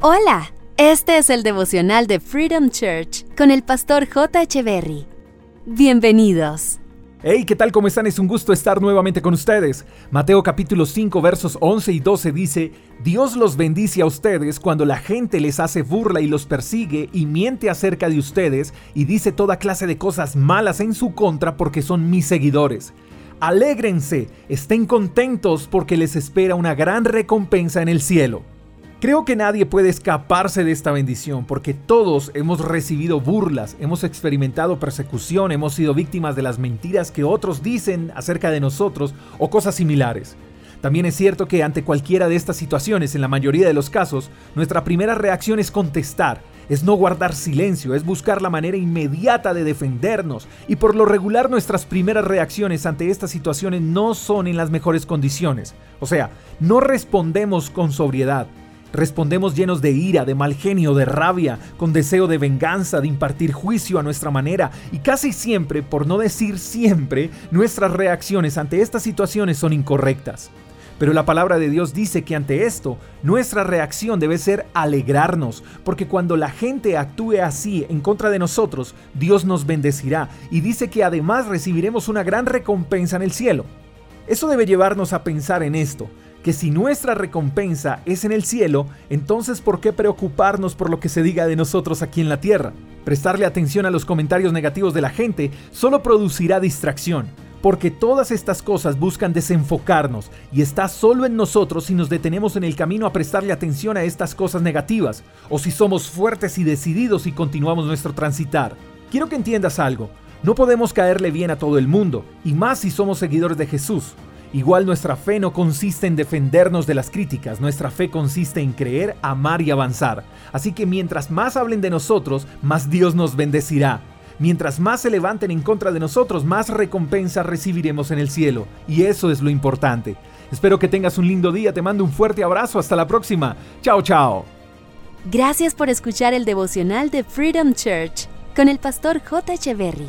Hola, este es el devocional de Freedom Church con el pastor J. Berry. Bienvenidos. Hey, ¿qué tal? ¿Cómo están? Es un gusto estar nuevamente con ustedes. Mateo capítulo 5 versos 11 y 12 dice, Dios los bendice a ustedes cuando la gente les hace burla y los persigue y miente acerca de ustedes y dice toda clase de cosas malas en su contra porque son mis seguidores. Alégrense, estén contentos porque les espera una gran recompensa en el cielo. Creo que nadie puede escaparse de esta bendición porque todos hemos recibido burlas, hemos experimentado persecución, hemos sido víctimas de las mentiras que otros dicen acerca de nosotros o cosas similares. También es cierto que ante cualquiera de estas situaciones, en la mayoría de los casos, nuestra primera reacción es contestar, es no guardar silencio, es buscar la manera inmediata de defendernos y por lo regular nuestras primeras reacciones ante estas situaciones no son en las mejores condiciones. O sea, no respondemos con sobriedad, Respondemos llenos de ira, de mal genio, de rabia, con deseo de venganza, de impartir juicio a nuestra manera y casi siempre, por no decir siempre, nuestras reacciones ante estas situaciones son incorrectas. Pero la palabra de Dios dice que ante esto, nuestra reacción debe ser alegrarnos, porque cuando la gente actúe así en contra de nosotros, Dios nos bendecirá y dice que además recibiremos una gran recompensa en el cielo. Eso debe llevarnos a pensar en esto, que si nuestra recompensa es en el cielo, entonces ¿por qué preocuparnos por lo que se diga de nosotros aquí en la tierra? Prestarle atención a los comentarios negativos de la gente solo producirá distracción, porque todas estas cosas buscan desenfocarnos y está solo en nosotros si nos detenemos en el camino a prestarle atención a estas cosas negativas, o si somos fuertes y decididos y continuamos nuestro transitar. Quiero que entiendas algo, no podemos caerle bien a todo el mundo, y más si somos seguidores de Jesús. Igual nuestra fe no consiste en defendernos de las críticas, nuestra fe consiste en creer, amar y avanzar. Así que mientras más hablen de nosotros, más Dios nos bendecirá. Mientras más se levanten en contra de nosotros, más recompensa recibiremos en el cielo. Y eso es lo importante. Espero que tengas un lindo día, te mando un fuerte abrazo, hasta la próxima. Chao, chao. Gracias por escuchar el devocional de Freedom Church con el pastor J. Echeverry.